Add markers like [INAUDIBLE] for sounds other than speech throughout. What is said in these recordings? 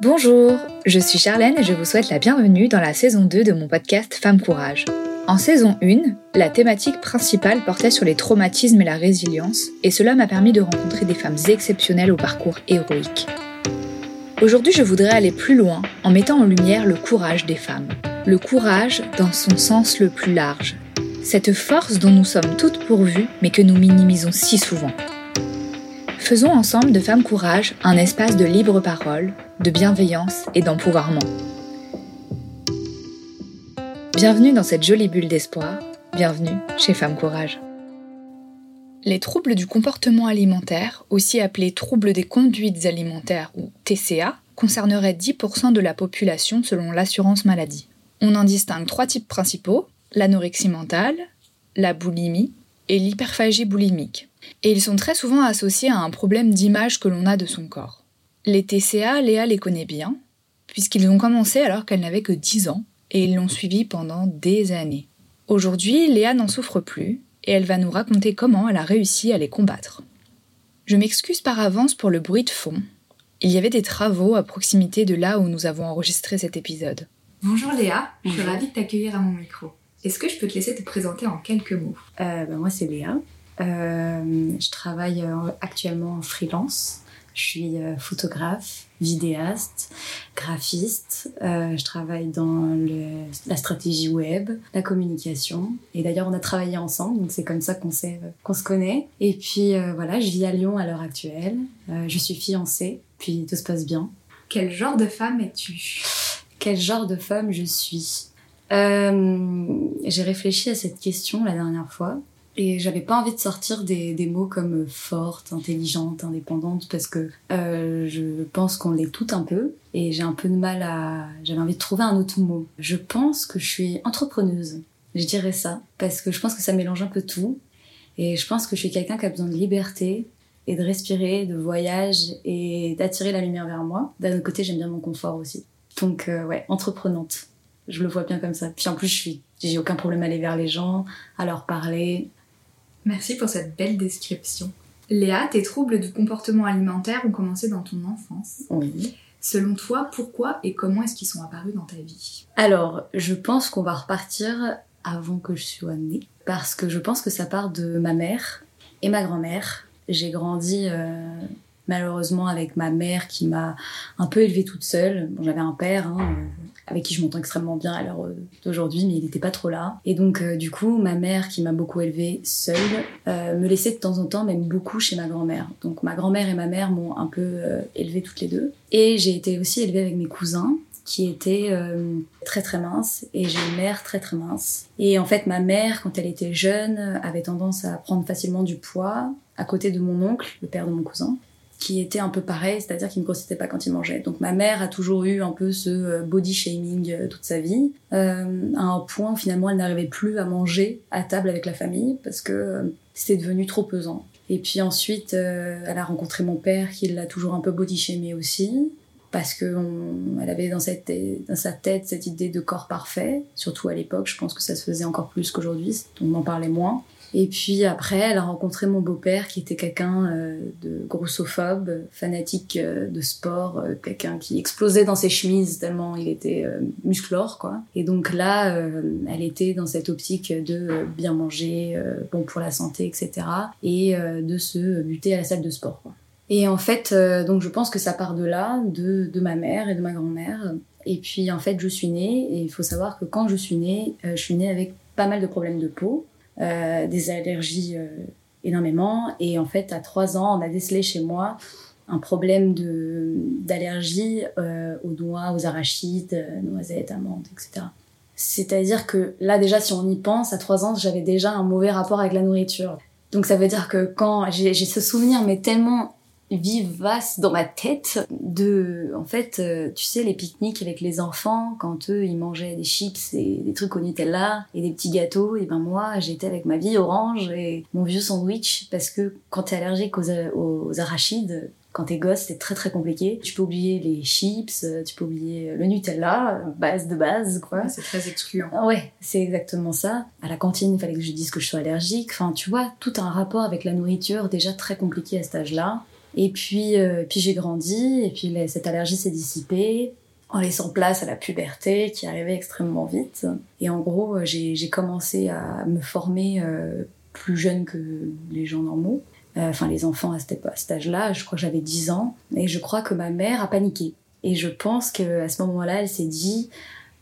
Bonjour, je suis Charlène et je vous souhaite la bienvenue dans la saison 2 de mon podcast Femme Courage. En saison 1, la thématique principale portait sur les traumatismes et la résilience, et cela m'a permis de rencontrer des femmes exceptionnelles au parcours héroïque. Aujourd'hui, je voudrais aller plus loin en mettant en lumière le courage des femmes. Le courage dans son sens le plus large. Cette force dont nous sommes toutes pourvues, mais que nous minimisons si souvent. Faisons ensemble de Femmes Courage un espace de libre parole, de bienveillance et d'empouvoirment. Bienvenue dans cette jolie bulle d'espoir, bienvenue chez Femmes Courage. Les troubles du comportement alimentaire, aussi appelés troubles des conduites alimentaires ou TCA, concerneraient 10% de la population selon l'assurance maladie. On en distingue trois types principaux, l'anorexie mentale, la boulimie et l'hyperphagie boulimique et ils sont très souvent associés à un problème d'image que l'on a de son corps. Les TCA, Léa les connaît bien, puisqu'ils ont commencé alors qu'elle n'avait que 10 ans, et ils l'ont suivi pendant des années. Aujourd'hui, Léa n'en souffre plus, et elle va nous raconter comment elle a réussi à les combattre. Je m'excuse par avance pour le bruit de fond. Il y avait des travaux à proximité de là où nous avons enregistré cet épisode. Bonjour Léa, je suis ravie de t'accueillir à mon micro. Est-ce que je peux te laisser te présenter en quelques mots? Euh, ben Moi c'est Léa, je travaille euh, actuellement en freelance. Je suis euh, photographe, vidéaste, graphiste. Euh, je travaille dans le, la stratégie web, la communication. Et d'ailleurs, on a travaillé ensemble, donc c'est comme ça qu'on qu'on se connaît. Et puis euh, voilà, je vis à Lyon à l'heure actuelle. Euh, je suis fiancée, puis tout se passe bien. Quel genre de femme es-tu? Quel genre de femme je suis? J'ai réfléchi à cette question la dernière fois. Et j'avais pas envie de sortir des, des mots comme forte, intelligente, indépendante, parce que euh, je pense qu'on l'est tout un peu. Et j'ai un peu de mal à... J'avais envie de trouver un autre mot. Je pense que je suis entrepreneuse. Je dirais ça. Parce que je pense que ça mélange un peu tout. Et je pense que je suis quelqu'un qui a besoin de liberté et de respirer, de voyage et d'attirer la lumière vers moi. D'un autre côté, j'aime bien mon confort aussi. Donc, euh, ouais, entreprenante. Je le vois bien comme ça. Puis en plus, je suis, j'ai aucun problème à aller vers les gens, à leur parler, Merci pour cette belle description. Léa, tes troubles du comportement alimentaire ont commencé dans ton enfance. Oui. Selon toi, pourquoi et comment est-ce qu'ils sont apparus dans ta vie? Alors, je pense qu'on va repartir avant que je sois née, parce que je pense que ça part de ma mère et ma grand-mère. J'ai grandi euh, malheureusement avec ma mère qui m'a un peu élevée toute seule. Bon, J'avais un père hein, euh, avec qui je m'entends extrêmement bien à l'heure euh, d'aujourd'hui, mais il n'était pas trop là. Et donc euh, du coup, ma mère qui m'a beaucoup élevée seule euh, me laissait de temps en temps, même beaucoup chez ma grand-mère. Donc ma grand-mère et ma mère m'ont un peu euh, élevée toutes les deux. Et j'ai été aussi élevée avec mes cousins qui étaient euh, très très minces et j'ai une mère très très mince. Et en fait, ma mère, quand elle était jeune, avait tendance à prendre facilement du poids à côté de mon oncle, le père de mon cousin qui était un peu pareil, c'est-à-dire qu'il ne grossissait pas quand il mangeait. Donc ma mère a toujours eu un peu ce euh, body shaming euh, toute sa vie, euh, à un point où finalement elle n'arrivait plus à manger à table avec la famille parce que c'était devenu trop pesant. Et puis ensuite, elle a rencontré mon père qui l'a toujours un peu body shamé aussi parce que avait dans, dans sa tête cette idée de corps parfait, surtout à l'époque, je pense que ça se faisait encore plus qu'aujourd'hui, on en parlait moins. Et puis après, elle a rencontré mon beau-père qui était quelqu'un euh, de grossophobe, fanatique euh, de sport, euh, quelqu'un qui explosait dans ses chemises tellement il était musclore, quoi. Et donc là, elle était dans cette optique de bien manger, bon pour la santé, etc. Et de se buter à la salle de sport. Et en fait, donc je pense que ça part de là, de, de ma mère et de ma grand-mère. Et puis en fait, je suis née, et il faut savoir que quand je suis née, je suis née avec pas mal de problèmes de peau, des allergies euh, énormément. Et en fait, à trois ans, on a décelé chez moi un problème d'allergie euh, aux noix, aux arachides, euh, noisettes, amandes, etc. C'est-à-dire que là déjà, si on y pense, à trois ans, j'avais déjà un mauvais rapport avec la nourriture. Donc ça veut dire que quand j'ai ce souvenir, mais tellement vivace dans ma tête de en fait euh, tu sais les pique-niques avec les enfants quand eux ils mangeaient des chips et des trucs au Nutella et des petits gâteaux et ben moi j'étais avec ma vie orange et mon vieux sandwich parce que quand t'es allergique aux, aux arachides quand t'es gosse, c'est très très compliqué. Tu peux oublier les chips, tu peux oublier le Nutella, base de base, quoi. C'est très excluant. Ah Ouais, c'est exactement ça. À la cantine, il fallait que je dise que je sois allergique. Enfin, tu vois, tout un rapport avec la nourriture déjà très compliqué à cet âge-là. Et puis, euh, puis j'ai grandi, et puis cette allergie s'est dissipée en laissant place à la puberté qui arrivait extrêmement vite. Et en gros, euh, j'ai commencé à me former euh, plus jeune que les gens normaux. Enfin, les enfants à à cet âge-là, je crois que j'avais 10 ans. Et je crois que ma mère a paniqué. Et je pense qu'à ce moment-là, elle s'est dit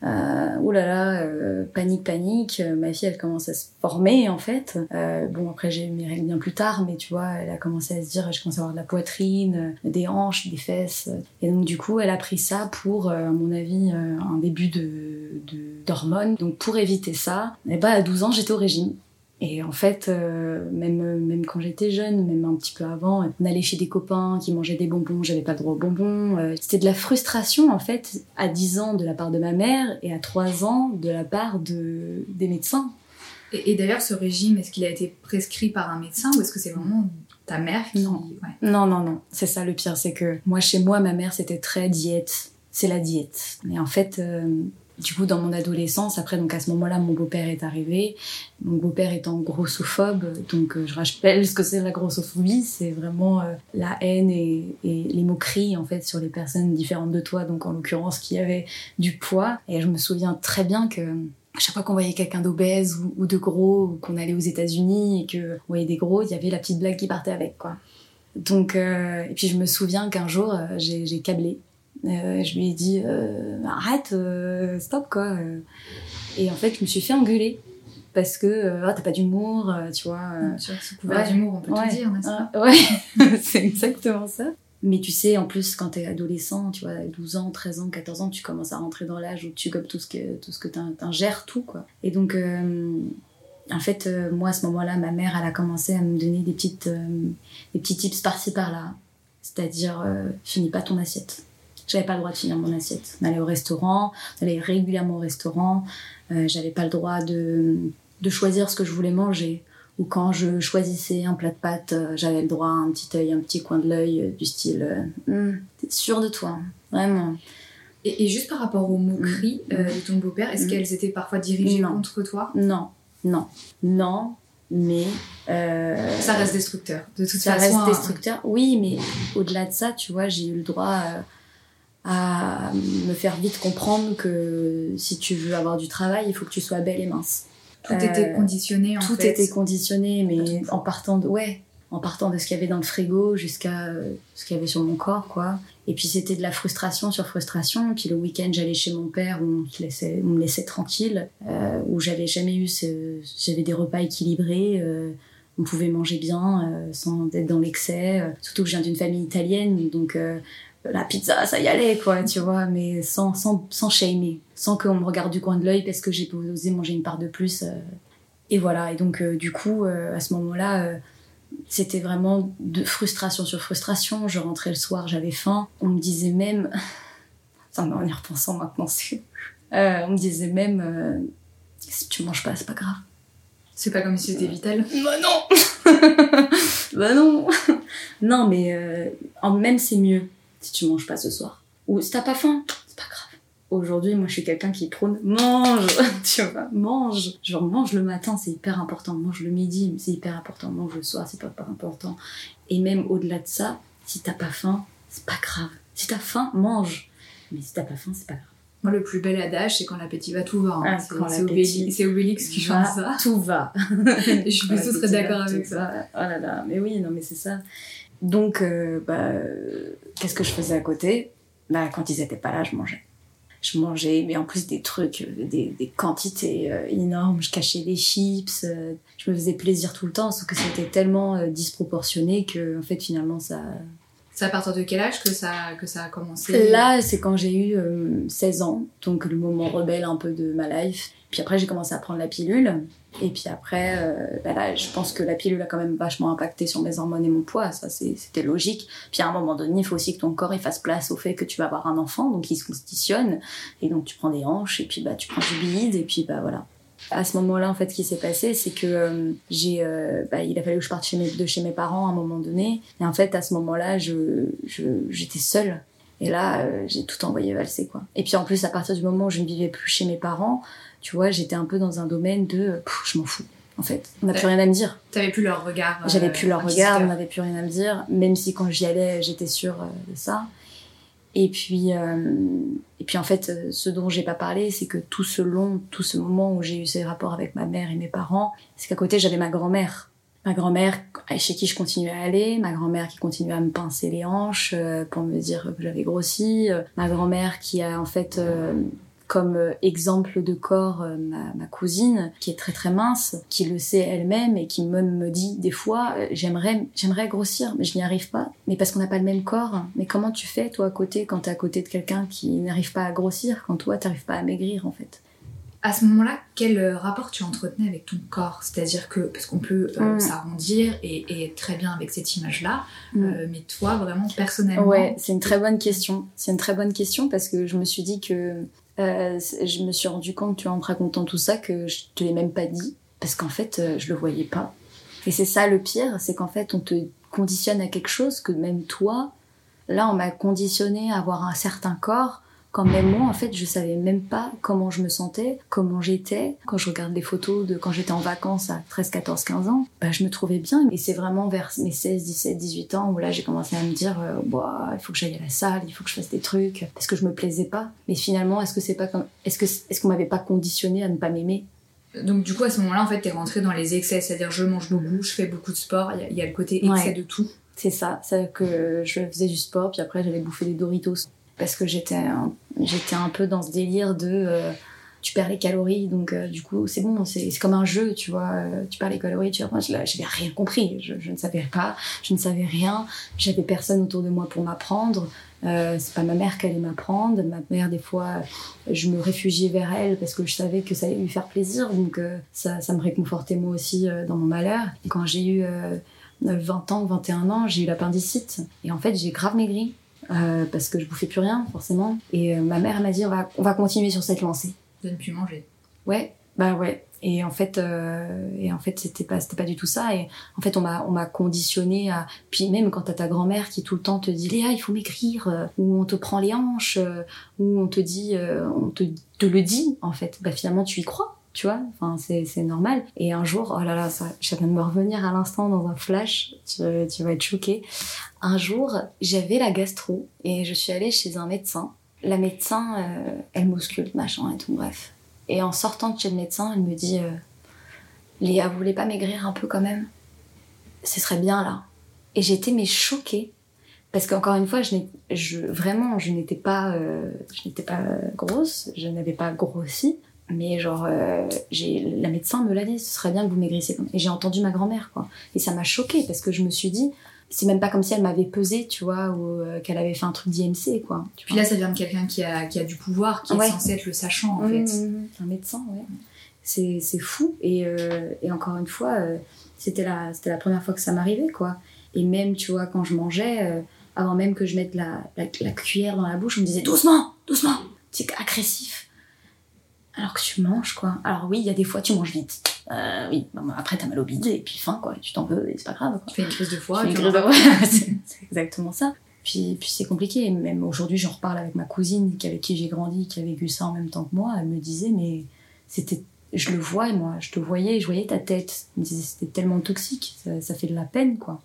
euh, ouh là là, euh, panique, panique. Euh, ma fille, elle commence à se former en fait. Euh, bon, après j'ai eu mes règles bien plus tard, mais tu vois, elle a commencé à se dire, je commence à avoir de la poitrine, des hanches, des fesses. Et donc du coup, elle a pris ça pour, à mon avis, un début de d'hormones. donc pour éviter ça, et eh bah ben, à 12 ans, j'étais au régime. Et en fait, euh, même, même quand j'étais jeune, même un petit peu avant, on allait chez des copains qui mangeaient des bonbons, j'avais pas le droit aux bonbons. Euh, c'était de la frustration, en fait, à 10 ans de la part de ma mère et à 3 ans de la part de, des médecins. Et, d'ailleurs, ce régime, est-ce qu'il a été prescrit par un médecin ou est-ce que c'est vraiment ta mère qui... Non, non, non, non. C'est ça le pire, c'est que moi, chez moi, ma mère, c'était très diète. C'est la diète. Mais en fait... Euh, du coup, dans mon adolescence, après, donc à ce moment-là, mon beau-père est arrivé. Mon beau-père étant grossophobe, donc euh, je rappelle ce que c'est la grossophobie, c'est vraiment euh, la haine et, les moqueries en fait sur les personnes différentes de toi, donc en l'occurrence qui avaient du poids. Et je me souviens très bien que chaque fois qu'on voyait quelqu'un d'obèse ou, de gros, ou qu'on allait aux États-Unis et que on voyait des gros, il y avait la petite blague qui partait avec quoi. Donc euh, et puis je me souviens qu'un jour j'ai câblé euh, je lui ai dit euh, arrête, euh, stop quoi. Et en fait, je me suis fait engueuler parce que oh, t'as pas d'humour, tu vois. c'est couvert d'humour, on peut te dire, n'est-ce pas Ouais, [LAUGHS] c'est exactement ça. Mais tu sais, en plus, quand t'es adolescent, tu vois, 12 ans, 13 ans, 14 ans, tu commences à rentrer dans l'âge où tu gobes tout ce que, tout ce que t'ingères, tout, quoi. Et donc, en fait, moi, à ce moment-là, ma mère, elle a commencé à me donner des, petites, des petits tips par-ci, par-là. C'est-à-dire, finis pas ton assiette. J'avais pas le droit de finir mon assiette. On allait au restaurant, on allait régulièrement au restaurant. Euh, j'avais pas le droit de, de choisir ce que je voulais manger. Ou quand je choisissais un plat de pâtes, euh, j'avais le droit à un petit œil, un petit coin de l'œil, euh, du style hum, T'es sûr de toi Vraiment. Et, juste par rapport aux moqueries mmh. de ton beau-père, est-ce mmh. qu'elles étaient parfois dirigées contre toi? Non, non, non, mais ça reste destructeur de toute ça façon ça reste destructeur oui mais au-delà de ça tu vois j'ai eu le droit à me faire vite comprendre que si tu veux avoir du travail, il faut que tu sois belle et mince. Tout était euh, conditionné en tout fait. Tout était conditionné, mais en partant de ouais, en partant de ce qu'il y avait dans le frigo jusqu'à euh, ce qu'il y avait sur mon corps, quoi. Et puis c'était de la frustration sur frustration. Puis le week-end, j'allais chez mon père où on, laissait, on me laissait tranquille, euh, où j'avais jamais eu ce, j'avais des repas équilibrés. Euh, on pouvait manger bien sans être dans l'excès. surtout que je viens d'une famille italienne, donc la pizza, ça y allait, quoi, tu vois, mais sans, sans, sans shamer, sans qu'on me regarde du coin de l'œil parce que j'ai osé manger une part de plus. Euh. et voilà, et donc, euh, du coup, euh, à ce moment-là, c'était vraiment de frustration sur frustration. Je rentrais le soir, j'avais faim. On me disait même, [LAUGHS] ça en y repensant maintenant, on me disait même, si tu manges pas, c'est pas grave. C'est pas comme si c'était vital Bah non [LAUGHS] Bah non [LAUGHS] Non, mais même c'est mieux si tu manges pas ce soir. Ou si t'as pas faim, c'est pas grave. Aujourd'hui, moi, je suis quelqu'un qui prône mange, [LAUGHS] tu vois, mange. Genre, mange le matin, c'est hyper important. Mange le midi, c'est hyper important. Mange le soir, c'est pas, pas important. Et même au-delà de ça, si t'as pas faim, c'est pas grave. Si t'as faim, mange. Mais si t'as pas faim, c'est pas grave. Moi, le plus bel adage, c'est quand l'appétit va, tout va. Hein. Ah, c'est Obélix, qui chante ça. Tout va. [LAUGHS] je suis plutôt très d'accord avec ça. Oh là là, mais oui, non, mais c'est ça. Donc, euh, bah, qu'est-ce que je faisais à côté? Bah, Quand ils étaient pas là, je mangeais. Je mangeais, mais en plus des trucs, euh, des, des quantités euh, énormes. Je cachais des chips. je me faisais plaisir tout le temps, sauf que c'était tellement disproportionné que, en fait, finalement, ça. C'est à partir de quel âge que ça, que ça a commencé? Là, c'est quand j'ai eu 16 ans, donc le moment rebelle un peu de ma life. Puis après, j'ai commencé à prendre la pilule. Et puis après, euh, bah là, je pense que la pilule a quand même vachement impacté sur mes hormones et mon poids, ça c'était logique. Puis à un moment donné, il faut aussi que ton corps il fasse place au fait que tu vas avoir un enfant, donc il se constitutionne, et donc tu prends des hanches, et puis bah tu prends du bide, et puis bah voilà. À ce moment-là, en fait, ce qui s'est passé, c'est que euh, euh, bah, il a fallu que je parte de chez mes parents à un moment donné, et en fait, à ce moment-là, je, j'étais seule. Et là, j'ai tout envoyé valser, quoi. Et puis en plus, à partir du moment où je ne vivais plus chez mes parents, tu vois, j'étais un peu dans un domaine de je m'en fous. en fait. On n'a plus rien à me dire. T'avais plus leur regard. J'avais plus leur regard, on n'avait plus rien à me dire, même si quand j'y allais, j'étais sûre de ça. Et puis, et puis en fait, ce dont j'ai pas parlé, c'est que tout ce long, tout ce moment où j'ai eu ces rapports avec ma mère et mes parents, c'est qu'à côté j'avais ma grand-mère ma grand-mère chez qui je continuais à aller, ma grand-mère qui continuait à me pincer les hanches euh, pour me dire que j'avais grossi, euh, ma grand-mère qui a en fait euh, comme exemple de corps ma, ma, cousine qui est très très mince, qui le sait elle-même et qui même me dit des fois j'aimerais j'aimerais grossir mais je n'y arrive pas, mais parce qu'on n'a pas le même corps. Mais comment tu fais toi à côté quand t'es à côté de quelqu'un qui n'arrive pas à grossir quand toi t'arrives pas à maigrir en fait? À ce moment-là, quel euh, rapport tu entretenais avec ton corps? C'est-à-dire que, parce qu'on peut euh, mm. s'arrondir et, être très bien avec cette image-là, mm. euh, mais toi, vraiment, personnellement Ouais, c'est une très bonne question. C'est une très bonne question parce que je me suis dit que. Je me suis rendu compte, tu vois, en te racontant tout ça, que je te l'ai même pas dit parce qu'en fait, je le voyais pas. Et c'est ça le pire, c'est qu'en fait, on te conditionne à quelque chose que même toi, là, on m'a conditionné à avoir un certain corps quand même moi, en fait, je savais même pas comment je me sentais, comment j'étais. Quand je regarde les photos de quand j'étais en vacances à 13, 14, 15 ans, bah, je me trouvais bien. Et c'est vraiment vers mes 16, 17, 18 ans où là, j'ai commencé à me dire, euh, bah, il faut que j'aille à la salle, il faut que je fasse des trucs, parce que je me plaisais pas. Mais finalement, est-ce que c'est pas comme, est-ce que, est-ce qu'on m'avait pas conditionné à ne pas m'aimer? Donc du coup à ce moment-là en fait t'es rentré dans les excès, c'est-à-dire je mange beaucoup, je fais beaucoup de sport, il y, a le côté excès de tout. C'est ça, c'est que je faisais du sport puis après j'allais bouffer des Doritos parce que j'étais un, j'étais un peu dans ce délire de euh, tu perds les calories donc euh, du coup c'est bon c'est comme un jeu tu vois euh, tu perds les calories tu moi j'avais rien compris je, ne savais pas je ne savais rien j'avais personne autour de moi pour m'apprendre c'est pas ma mère qui allait m'apprendre ma mère des fois je me réfugiais vers elle parce que je savais que ça allait lui faire plaisir donc ça, me réconfortait moi aussi dans mon malheur. Quand j'ai eu 20 ans 21 ans j'ai eu l'appendicite. Et en fait j'ai grave maigri euh, parce que je bouffais plus rien forcément. Et euh, ma mère m'a dit on va, on va continuer sur cette lancée. De ne plus manger. Ouais, bah ouais. Et en fait, euh, et en fait, c'était pas, c'était pas du tout ça. Et en fait, on m'a, on m'a conditionné à. Puis même quand t'as ta grand-mère qui tout le temps te dit Léa, il faut maigrir, ou on te prend les hanches, ou on te dit, on te, te le dit en fait. Bah finalement, tu y crois tu vois enfin c'est normal. Et un jour oh là là ça je viens de me revenir à l'instant dans un flash tu, tu vas être choqué un jour j'avais la gastro et je suis allée chez un médecin. La médecin euh, elle m'ausculte machin et tout bref. Et en sortant de chez le médecin elle me dit euh, Léa vous voulez pas maigrir un peu quand même? Ce serait bien là. Et j'étais mais choquée. Parce qu'encore une fois, je, je vraiment, je n'étais pas, euh, je n'étais pas grosse, je n'avais pas grossi, mais genre euh, la médecin me l'a dit ce serait bien que vous maigrissez. Et j'ai entendu ma grand-mère quoi. Et ça m'a choqué parce que je me suis dit c'est même pas comme si elle m'avait pesé tu vois ou euh, qu'elle avait fait un truc d'IMC quoi puis là ça vient de quelqu'un qui a, qui a du pouvoir qui est censé être le sachant en fait. mmh, un médecin ouais. C'est c'est fou. Et, euh, et encore une fois c'était la c'était la première fois que ça m'arrivait quoi. Et même tu vois quand je mangeais avant même que je mette la, la, la cuillère dans la bouche on me disait doucement doucement. C'est agressif alors que tu manges quoi. Alors oui, il y a des fois tu manges vite. Euh, oui, après t'as mal au bide et puis faim quoi, tu t'en veux et c'est pas grave. Quoi. Tu fais une crise de foie. [LAUGHS] c'est exactement ça. Puis, puis c'est compliqué. Même aujourd'hui, j'en reparle avec ma cousine qui, avec qui j'ai grandi, qui a vécu ça en même temps que moi. Elle me disait, mais c'était, je le vois, moi, je te voyais, je voyais ta tête. Elle me disait, c'était tellement toxique, ça, ça fait de la peine, quoi.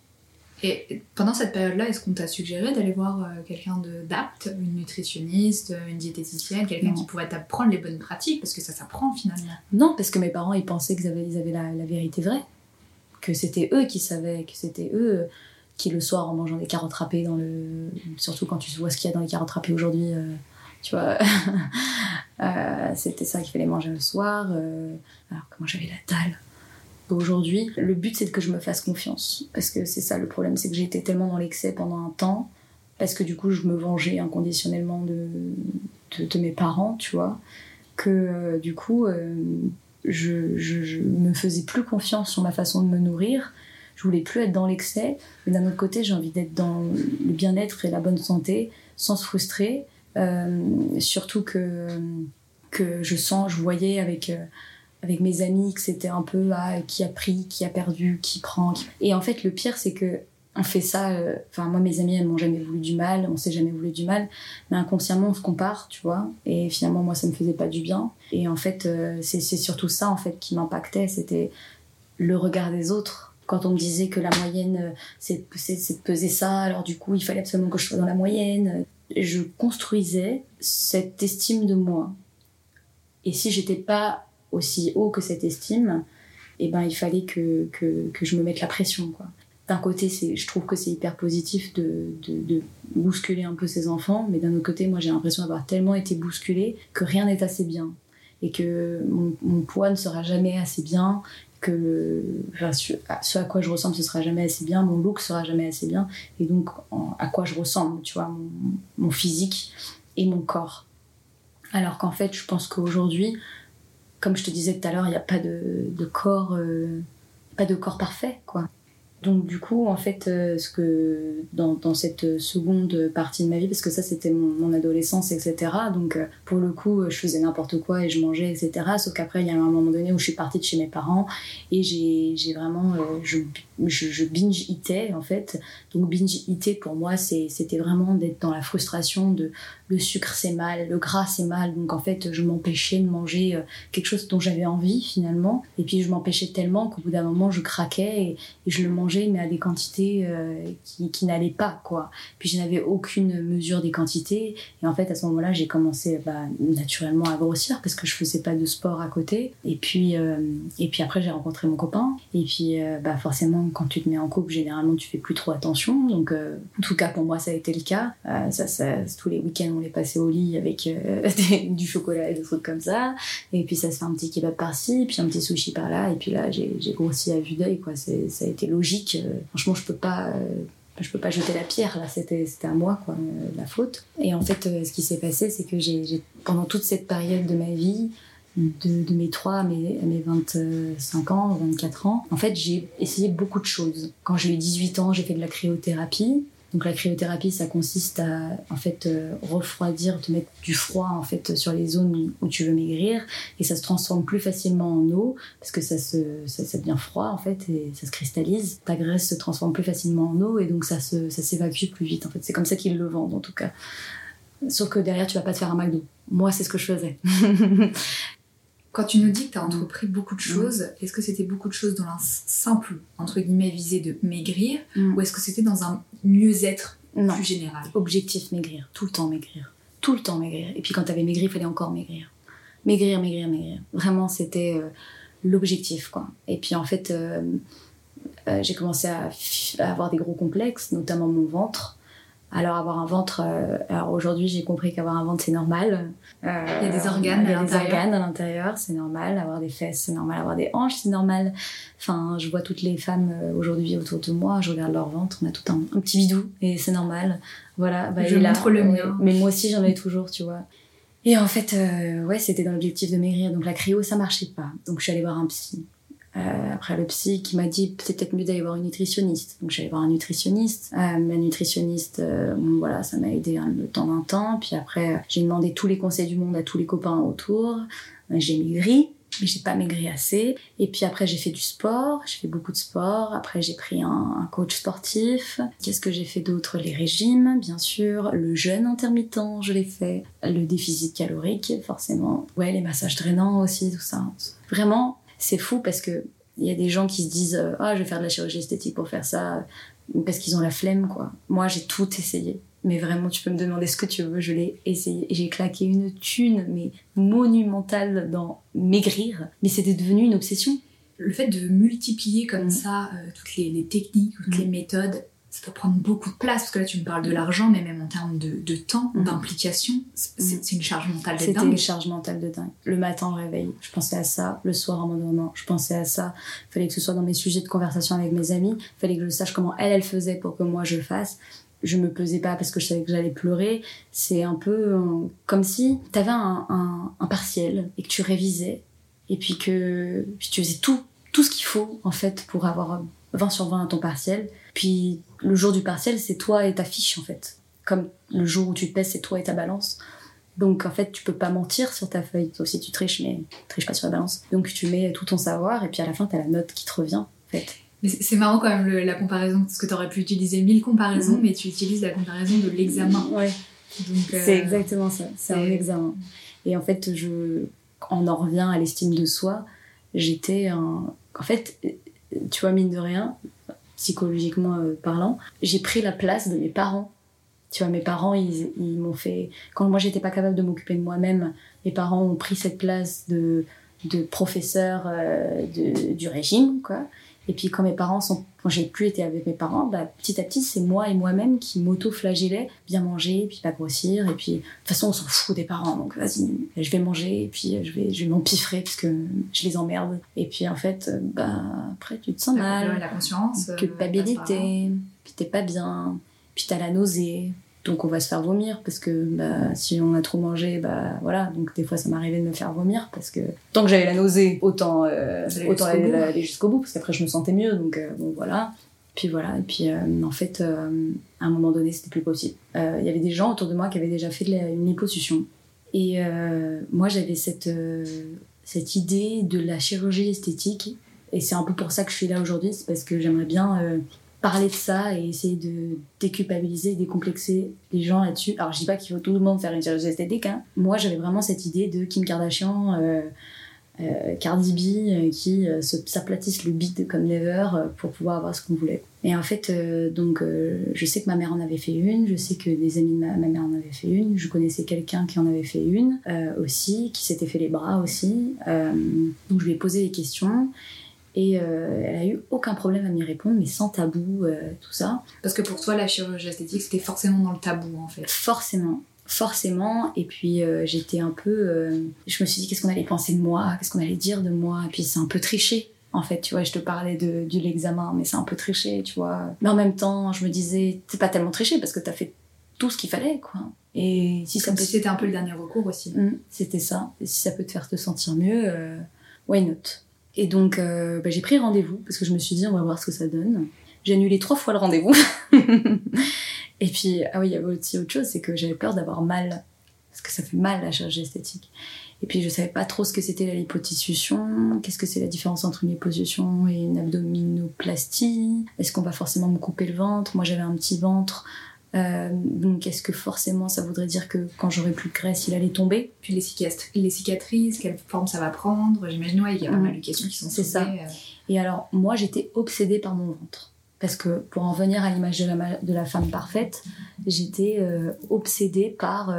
Et pendant cette période-là, est-ce qu'on t'a suggéré d'aller voir euh, quelqu'un d'apte, une nutritionniste, euh, une diététicienne, quelqu'un qui pourrait t'apprendre les bonnes pratiques? Parce que ça s'apprend finalement. Non, parce que mes parents, ils pensaient qu'ils avaient, ils avaient la, vérité vraie. Que c'était eux qui savaient, que c'était eux euh, qui le soir en mangeant des carottes râpées dans le... Surtout quand tu vois ce qu'il y a dans les carottes râpées aujourd'hui, tu vois. [LAUGHS] c'était ça qu'il fallait manger le soir. alors que moi j'avais la dalle Aujourd'hui, le but c'est que je me fasse confiance. Parce que c'est ça le problème, c'est que j'ai été tellement dans l'excès pendant un temps, parce que du coup je me vengeais inconditionnellement de, mes parents, tu vois, que euh, du coup euh, je, je, je, me faisais plus confiance sur ma façon de me nourrir. Je voulais plus être dans l'excès, mais d'un autre côté j'ai envie d'être dans le bien-être et la bonne santé sans se frustrer. Euh, surtout que, que je sens, je voyais avec avec mes amis que c'était un peu ah, qui a pris, qui a perdu, qui prend. Et en fait, le pire, c'est que on fait ça. Euh, enfin, moi, mes amis, elles m'ont jamais voulu du mal, on s'est jamais voulu du mal, mais inconsciemment, on se compare, tu vois. Et finalement, moi, ça me faisait pas du bien. Et en fait, euh, c'est surtout ça, en fait, qui m'impactait. C'était le regard des autres. Quand on me disait que la moyenne, c'est de peser ça, alors du coup, il fallait absolument que je sois dans la moyenne. Je construisais cette estime de moi. Et si j'étais pas aussi haut que cette estime, eh ben, il fallait que, que, je me mette la pression, d'un côté, je trouve que c'est hyper positif de, de, bousculer un peu ses enfants, mais d'un autre côté, moi j'ai l'impression d'avoir tellement été bousculée que rien n'est assez bien. Et que mon, poids ne sera jamais assez bien, que ce, à quoi je ressemble ce sera jamais assez bien, mon look sera jamais assez bien, et donc à quoi je ressemble, tu vois, mon, physique et mon corps. Alors qu'en fait, je pense qu'aujourd'hui, comme je te disais tout à l'heure, il n'y a pas de, corps. Euh, pas de corps parfait, quoi. Donc du coup, en fait, euh, ce que dans, cette seconde partie de ma vie, parce que ça c'était mon, adolescence, etc. Donc euh, pour le coup, je faisais n'importe quoi et je mangeais, etc. Sauf qu'après, il y a un moment donné où je suis partie de chez mes parents et j'ai vraiment, euh, je, je binge-eatais en fait. Donc binge-eater pour moi, c'était vraiment d'être dans la frustration de le sucre c'est mal, le gras c'est mal. Donc en fait, je m'empêchais de manger quelque chose dont j'avais envie finalement. Et puis je m'empêchais tellement qu'au bout d'un moment, je craquais et, je le mangeais mais à des quantités euh, qui, qui n'allaient pas, quoi. Puis je n'avais aucune mesure des quantités. Et en fait, à ce moment-là, j'ai commencé bah, naturellement à grossir parce que je faisais pas de sport à côté. Et puis, euh, et puis après, j'ai rencontré mon copain. Et puis, euh, bah, forcément, quand tu te mets en couple, généralement, tu fais plus trop attention. Donc, en tout cas, pour moi, ça a été le cas. ça, ça, tous les week-ends, on les passait au lit avec [LAUGHS] du chocolat et des trucs comme ça. Et puis, ça se fait un petit kebab par-ci, puis un petit sushi par-là. Et puis là, j'ai grossi à vue d'œil. Ça a été logique euh, franchement, je peux pas euh, je peux pas jeter la pierre là c'était à moi quoi euh, la faute et en fait ce qui s'est passé c'est que j'ai pendant toute cette période de ma vie de, de mes 3 à mes, à mes 25 ans 24 ans en fait j'ai essayé beaucoup de choses quand j'ai eu 18 ans j'ai fait de la cryothérapie donc la cryothérapie, ça consiste à en fait euh, refroidir, te mettre du froid en fait sur les zones où tu veux maigrir et ça se transforme plus facilement en eau parce que ça se ça, devient froid en fait et ça se cristallise. Ta graisse se transforme plus facilement en eau et donc ça se ça s'évacue plus vite en fait. C'est comme ça qu'ils le vendent en tout cas. Sauf que derrière tu vas pas te faire un McDo. Moi c'est ce que je faisais. [LAUGHS] Quand tu nous dis que tu as entrepris beaucoup de mm. choses, est-ce que c'était beaucoup de choses dans un simple, entre guillemets, visée de maigrir, mm. ou est-ce que c'était dans un mieux-être plus général? Objectif maigrir, tout le temps maigrir. Tout le temps maigrir. Et puis quand tu avais maigri, il fallait encore maigrir. Maigrir, maigrir, maigrir. Vraiment, c'était euh, l'objectif, quoi. Et puis en fait, euh, euh, j'ai commencé à, avoir des gros complexes, notamment mon ventre. Alors avoir un ventre, euh, alors aujourd'hui j'ai compris qu'avoir un ventre c'est normal. Euh, il y a des organes il y a des organes à l'intérieur, c'est normal. Avoir des fesses c'est normal, avoir des hanches c'est normal. Enfin, je vois toutes les femmes euh, aujourd'hui autour de moi, je regarde leur ventre, on a tout un, un petit bidou et c'est normal. Voilà. Bah, je montre le mien. Mais moi aussi j'en ai toujours, tu vois. Et en fait, ouais, c'était dans l'objectif de maigrir. Donc la cryo ça marchait pas. Donc je suis allée voir un psy. Euh, après le psy qui m'a dit c'est peut-être mieux d'aller voir une nutritionniste. Donc j'allais voir un nutritionniste. Euh, ma nutritionniste, euh, voilà, ça m'a aidé hein, le temps d'un temps. Puis après, j'ai demandé tous les conseils du monde à tous les copains autour. J'ai maigri, mais j'ai pas maigri assez. Et puis après, j'ai fait du sport, j'ai fait beaucoup de sport. Après, j'ai pris un, coach sportif. Qu'est-ce que j'ai fait d'autre? Les régimes, bien sûr. Le jeûne intermittent, je l'ai fait. Le déficit calorique, forcément. Ouais, les massages drainants aussi, tout ça. Vraiment, c'est fou parce que il y a des gens qui se disent euh, ah je vais faire de la chirurgie esthétique pour faire ça parce qu'ils ont la flemme quoi. Moi j'ai tout essayé. Mais vraiment, tu peux me demander ce que tu veux, je l'ai essayé. J'ai claqué une thune, mais monumentale dans maigrir. Mais c'était devenu une obsession. Le fait de multiplier comme mm. ça euh, toutes les, techniques, toutes les mm. méthodes, ça peut prendre beaucoup de place parce que là tu me parles de l'argent mais même en termes de, de temps mhm. d'implication c'est une charge mentale de dingue. c'était une charge mentale de dingue. Le matin au réveil je pensais à ça. Le soir en m'endormant je pensais à ça. Il fallait que ce soit dans mes sujets de conversation avec mes amis. Il fallait que je sache comment elle elle faisait pour que moi je fasse. Je me pesais pas parce que je savais que j'allais pleurer. C'est un peu euh, comme si tu avais un, un, un, partiel et que tu révisais et puis que puis tu faisais tout tout ce qu'il faut en fait pour avoir 20 sur 20 à ton partiel puis le jour du partiel, c'est toi et ta fiche en fait. Comme le jour où tu te pèses, c'est toi et ta balance. Donc en fait, tu peux pas mentir sur ta feuille, sauf si tu triches, mais tu triches pas sur la balance. Donc tu mets tout ton savoir et puis à la fin, tu as la note qui te revient en fait. Mais c'est marrant quand même la comparaison, parce que tu aurais pu utiliser mille comparaisons, mhm. mais tu utilises la comparaison de l'examen. Ouais. Euh, c'est exactement ça, c'est un examen. Et en fait, je, on en revient à l'estime de soi. J'étais un. En fait, tu vois, mine de rien, psychologiquement euh, parlant, j'ai pris la place de mes parents. Tu vois, mes parents, ils, ils m'ont fait. Quand moi, j'étais pas capable de m'occuper de moi-même, mes parents ont pris cette place de, de professeur euh, de, du régime, quoi. Et puis quand mes parents sont, quand j'ai plus été avec mes parents, bah, petit à petit c'est moi et moi-même qui m'auto-flagellais, bien manger, puis pas grossir, et puis de toute façon on s'en fout des parents, donc vas-y, je vais manger, et puis je vais, je vais m'empiffrer parce que je les emmerde. Et puis en fait, bah après tu te sens mal, la conscience, euh, culpabilité, puis t'es pas bien, puis t'as la nausée, donc on va se faire vomir parce que bah, si on a trop mangé, bah voilà. Donc des fois ça m'arrivait de me faire vomir parce que tant que j'avais la nausée, autant euh, autant aller, jusqu'au bout parce qu'après je me sentais mieux. Donc euh, bon voilà. Puis voilà. Et puis euh, en fait à un moment donné c'était plus possible. Il y avait des gens autour de moi qui avaient déjà fait de une liposuction et moi j'avais cette cette idée de la chirurgie esthétique et c'est un peu pour ça que je suis là aujourd'hui. C'est parce que j'aimerais bien parler de ça et essayer de déculpabiliser, décomplexer les gens là-dessus. Alors je dis pas qu'il faut tout le monde faire une chirurgie esthétique. Hein. Moi j'avais vraiment cette idée de Kim Kardashian, euh, euh, Cardi B euh, qui s'aplatissent le bide comme never pour pouvoir avoir ce qu'on voulait. Et en fait, donc je sais que ma mère en avait fait une, je sais que des amis de ma, mère en avaient fait une, je connaissais quelqu'un qui en avait fait une aussi, qui s'était fait les bras aussi. donc je lui ai posé des questions. Et euh, elle a eu aucun problème à m'y répondre, mais sans tabou, euh, tout ça. Parce que pour toi, la chirurgie esthétique, c'était forcément dans le tabou, en fait. Forcément. Forcément. Et puis, euh, j'étais un peu. je me suis dit, qu'est-ce qu'on allait penser de moi? Qu'est-ce qu'on allait dire de moi? Et puis, c'est un peu triché. En fait, tu vois, je te parlais de, de l'examen, mais c'est un peu triché, tu vois. Mais en même temps, je me disais, c'est pas tellement triché parce que t'as fait tout ce qu'il fallait, quoi. Et si ça peut... C'était un peu le dernier recours aussi. Mmh, c'était ça. Et si ça peut te faire te sentir mieux, why not? Et donc, euh, bah, j'ai pris rendez-vous parce que je me suis dit, on va voir ce que ça donne. J'ai annulé trois fois le rendez-vous. [LAUGHS] et puis, ah oui, il y avait aussi autre chose, c'est que j'avais peur d'avoir mal. Parce que ça fait mal la chirurgie esthétique. Et puis, je savais pas trop ce que c'était la liposuction. Qu'est-ce que c'est la différence entre une liposuction et une abdominoplastie Est-ce qu'on va forcément me couper le ventre? Moi, j'avais un petit ventre. Euh, donc est-ce que forcément ça voudrait dire que quand j'aurai plus de graisse, il allait tomber? Puis les, cicatrices, les cicatrices, quelle forme ça va prendre? J'imagine, ouais, il y a pas mal de questions qui sont C'est ça. Euh. Et alors, moi, j'étais obsédée par mon ventre. Parce que pour en venir à l'image de la, de la femme parfaite, j'étais euh, obsédée par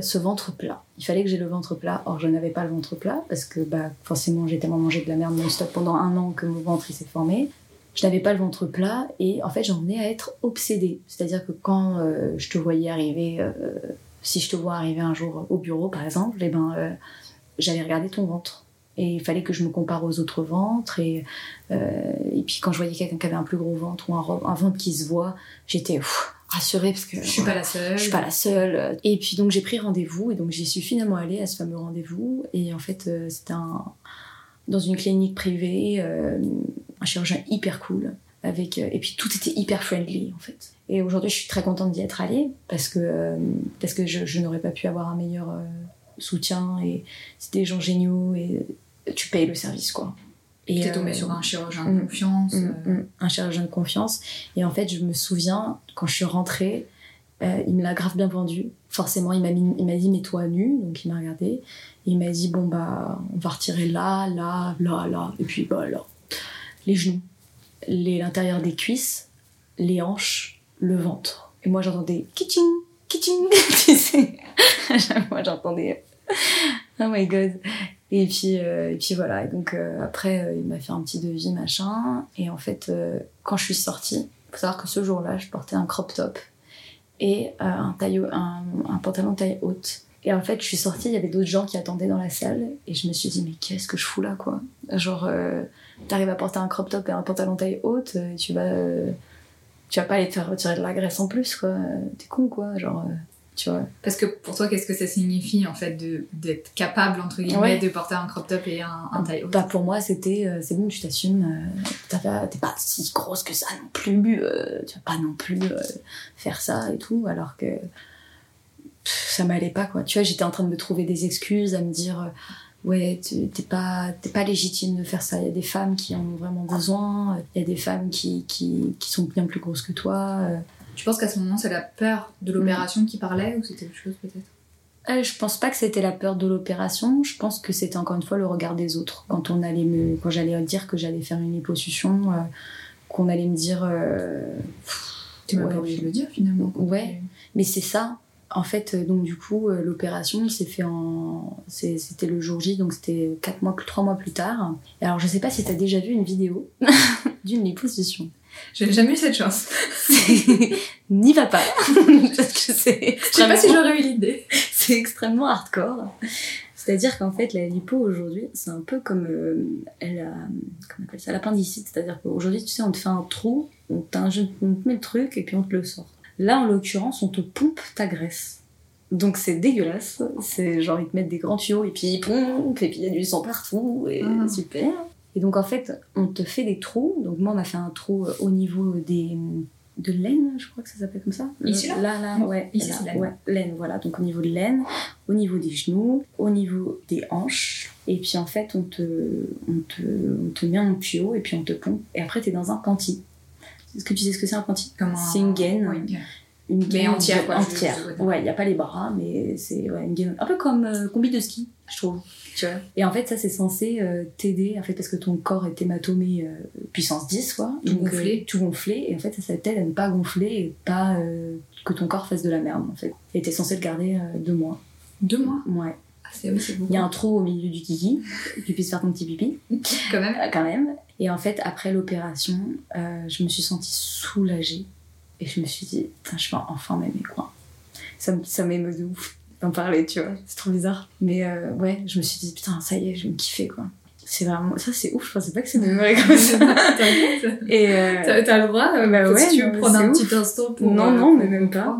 ce ventre plat. Il fallait que j'ai le ventre plat. Or, je n'avais pas le ventre plat parce que bah, forcément, j'ai tellement mangé de la merde non-stop pendant un an que mon ventre s'est formé je n'avais pas le ventre plat et en fait j'en venais à être obsédée. C'est-à-dire que quand euh, je te voyais arriver, euh, si je te vois arriver un jour au bureau par exemple, eh ben, euh, j'allais regarder ton ventre. Et il fallait que je me compare aux autres ventres. Et, et puis quand je voyais quelqu'un qui avait un plus gros ventre ou un, ventre qui se voit, j'étais rassurée parce que je suis pas la seule. Je suis pas la seule. Et puis donc j'ai pris rendez-vous et donc j'y suis finalement allée à ce fameux rendez-vous. Et en fait c'était un dans une clinique privée un chirurgien hyper cool. Avec, euh, et puis tout était hyper friendly en fait. Et aujourd'hui, je suis très contente d'y être allée parce que, euh, parce que je, n'aurais pas pu avoir un meilleur euh, soutien et c'était des gens géniaux et tu payes le service quoi. Et t'es tombée sur un chirurgien de mm, confiance. Mm, mm, un chirurgien de confiance. Et en fait, je me souviens, quand je suis rentrée, il me l'a grave bien vendu. Forcément, il m'a dit mets-toi nu, donc il m'a regardé. Il m'a dit bon bah on va retirer là, là, là, là, et puis bah les genoux, l'intérieur des cuisses, les hanches, le ventre. Et moi j'entendais kitching, kitching, [LAUGHS] tu sais. [LAUGHS] moi j'entendais oh my god. Et puis, euh, et puis voilà. Et donc euh, après, euh, il m'a fait un petit devis, machin. Et en fait, quand je suis sortie, faut savoir que ce jour-là, je portais un crop top et un, taille, un, un pantalon taille haute. Et en fait, je suis sortie, il y avait d'autres gens qui attendaient dans la salle. Et je me suis dit, mais qu'est-ce que je fous là, quoi? Genre, t'arrives à porter un crop top et un pantalon taille haute, euh, tu vas, euh, tu vas pas aller te faire retirer de la graisse en plus, quoi. T'es con, quoi. Genre, euh, tu vois. Parce que pour toi, qu'est-ce que ça signifie, en fait, d'être capable, entre guillemets, de porter un crop top et un, taille haute? Bah, pour moi, c'était, c'est bon, tu t'assumes. t'es pas si grosse que ça non plus. tu vas pas non plus faire ça et tout, alors que ça m'allait pas, quoi. Tu vois, j'étais en train de me trouver des excuses, à me dire ouais, t'es pas, pas légitime de faire ça. Il y a des femmes qui en ont vraiment besoin, il y a des femmes qui, qui, qui sont bien plus grosses que toi. Tu penses qu'à ce moment, c'est la peur de l'opération qui parlait ou c'était autre chose peut-être? Euh, Je pense pas que c'était la peur de l'opération. Je pense que c'était encore une fois le regard des autres. Quand on allait me, quand j'allais dire que j'allais faire une liposuction, euh, qu'on allait me dire. Euh, tu m'as pas obligé de le dire finalement. Ouais. Mais c'est ça. En fait, euh, donc du coup, l'opération s'est fait en. C'était le jour J, donc c'était 4 mois, 3 mois plus tard. Et alors, je sais pas si t'as déjà vu une vidéo [LAUGHS] d'une liposuction. J'ai jamais eu cette chance. [LAUGHS] N'y va pas. [LAUGHS] Parce que c'est Je sais pas si j'aurais eu l'idée. [LAUGHS] c'est extrêmement hardcore. C'est-à-dire qu'en fait, la lipo aujourd'hui, c'est un peu comme euh, elle a, comment on appelle ça, l'appendicite. C'est-à-dire qu'aujourd'hui, tu sais, on te fait un trou, on, t'injecte- on te met le truc et puis on te le sort. Là, en l'occurrence, on te pompe ta graisse. Donc c'est dégueulasse. C'est genre, ils te mettent des grands tuyaux et puis ils pompent et puis il y a du sang partout et Ah. super. Et donc en fait, on te fait des trous. Donc moi, on m'a fait un trou euh, au niveau des de l'aine, je crois que ça s'appelle comme ça. Ici, là Là, là, ouais. Ici, là, l'aine. Ouais, l'aine, voilà. Donc au niveau de l'aine, au niveau des genoux, au niveau des hanches. Et puis en fait, on te, on te, on te met un tuyau et puis on te pompe. Et après, t'es dans un panty. Est-ce que tu sais ce que c'est un panty un- C'est une gaine. Oui. Une Mais gaine entière, quoi, Entière. Ouais, il n'y a pas les bras, mais c'est ouais, une gaine. Un peu comme euh, combi de ski, je trouve. Tu vois. Et en fait, ça, c'est censé euh, t'aider, en fait, parce que ton corps est hématomé euh, puissance 10, quoi. Tout Donc, euh, gonflé. tout gonflé. Et en fait, ça, ça t'aide à ne pas gonfler et pas que ton corps fasse de la merde, en fait. Et t'es censé le garder deux mois. Deux mois. Ouais. Ah, c'est. Il y a un trou au milieu du kiki, que tu puisses faire ton petit pipi. [LAUGHS] Quand même. Quand même. Et en fait, après l'opération, je me suis sentie soulagée. Et je me suis dit, putain, je vais enfin m'aimer, quoi. Ça, ça m'émeut de ouf d'en parler, tu vois. C'est trop bizarre. Mais euh, ouais, je me suis dit, putain, ça y est, je vais me kiffer, quoi. C'est vraiment... Ça, c'est ouf. Je pensais pas que ça m'aimerait comme ça. [LAUGHS] T'inquiète. Et... euh, T'as le droit, euh, Bah ouais, si tu veux prendre c'est un ouf. petit instant pour. Non, euh, non, mais même pas.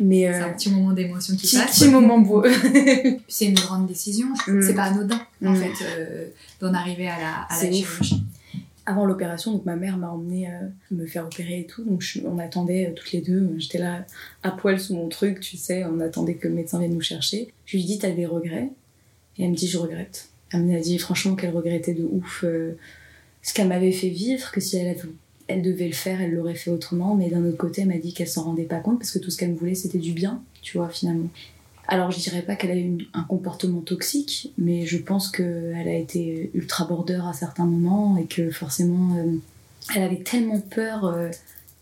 mais... C'est euh, un petit moment d'émotion qui petit, passe. petit moment beau. [LAUGHS] [LAUGHS] C'est une grande décision. Mm. C'est pas anodin, en Mm. fait, euh, d'en arriver à la, à C'est la chirurgie. Avant l'opération, donc ma mère m'a emmenée euh, me faire opérer et tout. Donc on attendait euh, toutes les deux. J'étais là à poil sous mon truc, tu sais. On attendait que le médecin vienne nous chercher. Je lui dit T'as des regrets? Et elle me dit Je regrette. Elle m'a dit franchement qu'elle regrettait de ouf euh, ce qu'elle m'avait fait vivre, que si elle, avait- elle devait le faire, elle l'aurait fait autrement. Mais d'un autre côté, elle m'a dit qu'elle s'en rendait pas compte parce que tout ce qu'elle voulait, c'était du bien, tu vois, finalement. Alors je dirais pas qu'elle a eu un comportement toxique, mais je pense qu'elle a été ultra border à certains moments et que forcément euh, elle avait tellement peur euh,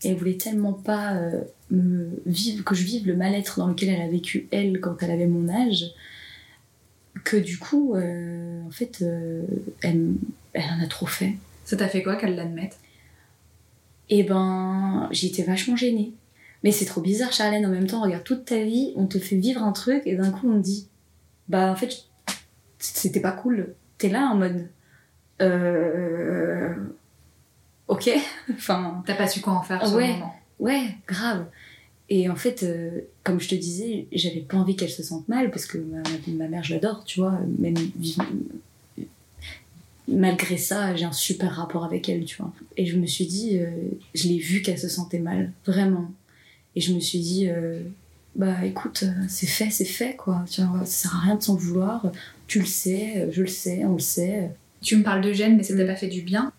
et elle voulait tellement pas euh, me vivre, que je vive le mal-être dans lequel elle a vécu elle quand elle avait mon âge que du coup en fait elle, elle en a trop fait. Ça t'a fait quoi qu'elle l'admette? Et ben j'ai été vachement gênée. Mais c'est trop bizarre Charlène en même temps, regarde toute ta vie, on te fait vivre un truc et d'un coup on te dit bah en fait c'était pas cool. T'es là en mode euh ok [LAUGHS] enfin T'as pas su quoi en faire sur Ouais. le moment. ouais grave et en fait euh, comme je te disais j'avais pas envie qu'elle se sente mal parce que ma, mère je l'adore tu vois même malgré ça j'ai un super rapport avec elle tu vois et je me suis dit euh, je l'ai vu qu'elle se sentait mal vraiment et je me suis dit euh, bah écoute c'est fait c'est fait quoi tu vois ça sert à rien de s'en vouloir tu le sais je le sais on le sait Tu me parles de gêne, mais ça t'a Mm. pas fait du bien.